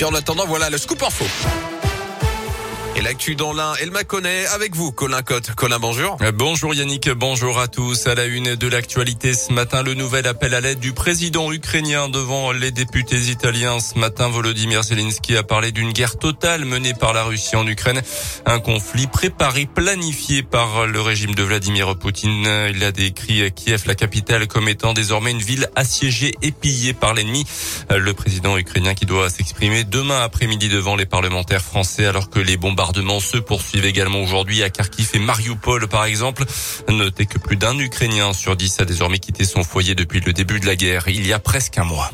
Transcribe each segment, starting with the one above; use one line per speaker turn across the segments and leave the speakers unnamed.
Et en attendant, voilà le scoop info. Et l'actu dans l'un, elle m'a connaît avec vous, Colin Cotte. Colin, bonjour.
Euh, bonjour Yannick, bonjour à tous. À la une de l'actualité ce matin, le nouvel appel à l'aide du président ukrainien devant les députés italiens. Ce matin, Volodymyr Zelensky a parlé d'une guerre totale menée par la Russie en Ukraine. Un conflit préparé, planifié par le régime de Vladimir Poutine. Il a décrit Kiev, la capitale, comme étant désormais une ville assiégée et pillée par l'ennemi. Le président ukrainien qui doit s'exprimer demain après-midi devant les parlementaires français alors que les bombardiers bombardements se poursuivent également aujourd'hui à Kharkiv et Mariupol par exemple. Notez que plus d'un Ukrainien sur dix a désormais quitté son foyer depuis le début de la guerre, il y a presque un mois.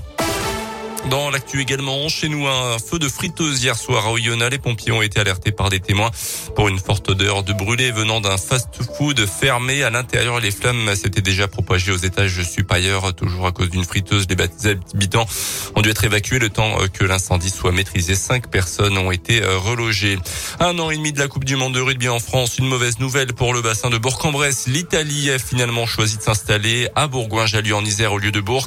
Dans l'actu également, chez nous, un feu de friteuse hier soir à Oyonnax. Les pompiers ont été alertés par des témoins pour une forte odeur de brûlé venant d'un fast-food fermé. À l'intérieur, les flammes s'étaient déjà propagées aux étages supérieurs, toujours à cause d'une friteuse. Les habitants ont dû être évacués le temps que l'incendie soit maîtrisé. Cinq personnes ont été euh, relogées. Un an et demi de la Coupe du Monde de rugby en France. Une mauvaise nouvelle pour le bassin de Bourg-en-Bresse. L'Italie a finalement choisi de s'installer à Bourgoin-Jallieu en Isère au lieu de Bourg.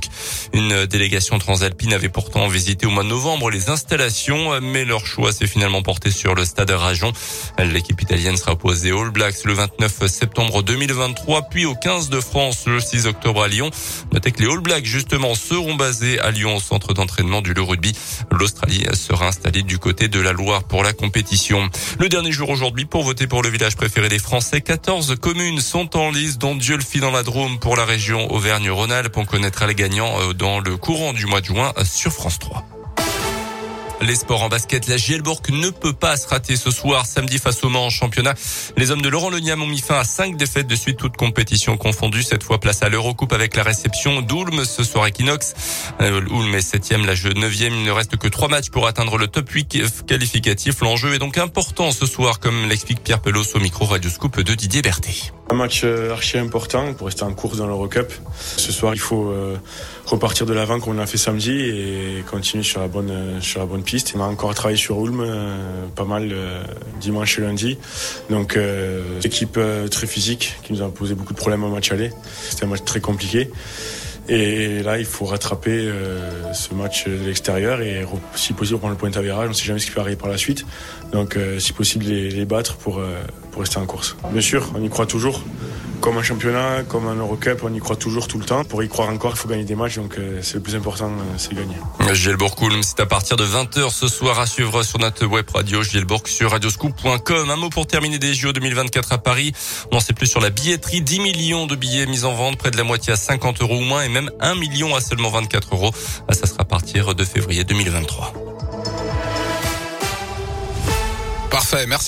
Une délégation transalpine avait pour pourtant visité au mois de novembre les installations, mais leur choix s'est finalement porté sur le stade Rajon. L'équipe italienne sera opposée aux All Blacks le 29 septembre 2023, puis au 15 de France le 6 octobre à Lyon. Notez que les All Blacks, justement, seront basés à Lyon au centre d'entraînement du Le Rugby. L'Australie sera installée du côté de la Loire pour la compétition. Le dernier jour aujourd'hui pour voter pour le village préféré des Français. 14 communes sont en lice, dont Dieu le fit dans la Drôme pour la région Auvergne-Rhône-Alpes. On connaîtra les gagnants euh, dans le courant du mois de juin sur France 3. Les sports en basket, la Gielbourg ne peut pas se rater ce soir, samedi face au Mans en championnat. Les hommes de Laurent Leniam ont mis fin à cinq défaites de suite, toutes compétitions confondues. Cette fois, place à l'Eurocoupe avec la réception d'Ulm ce soir Equinox. Euh, Ulm est septième, la jeu neuvième. Il ne reste que trois matchs pour atteindre le top 8 qualificatif. L'enjeu est donc important ce soir, comme l'explique Pierre Pelos au micro Radio Scoop de Didier Berthet.
Un match euh, archi important pour rester en course dans l'Eurocup. Ce soir, il faut euh, repartir de l'avant qu'on a fait samedi et continuer sur la bonne euh, sur la bonne piste. On a encore travaillé sur Ulm pas mal dimanche et lundi. Donc équipe très physique qui nous a posé beaucoup de problèmes au match aller. C'était un match très compliqué. Et là, il faut rattraper ce match de l'extérieur et si possible prendre le point d'avérage. On ne sait jamais ce qui peut arriver par la suite. Donc, si possible, les, battre pour rester en course. Bien sûr, on y croit toujours comme un championnat, comme un Eurocup, on y croit toujours tout le temps. Pour y croire encore, il faut gagner des matchs, donc euh, c'est le plus important, euh, c'est gagner.
Gielbourg c'est à partir de 20h ce soir à suivre sur notre web radio Gielbourg sur radioscoop.com. Un mot pour terminer des JO 2024 à Paris. On en sait plus sur la billetterie. 10 millions de billets mis en vente, près de la moitié à 50 euros ou moins et même 1 million à seulement 24 euros. Ah, ça sera à partir de février 2023.
Parfait, merci.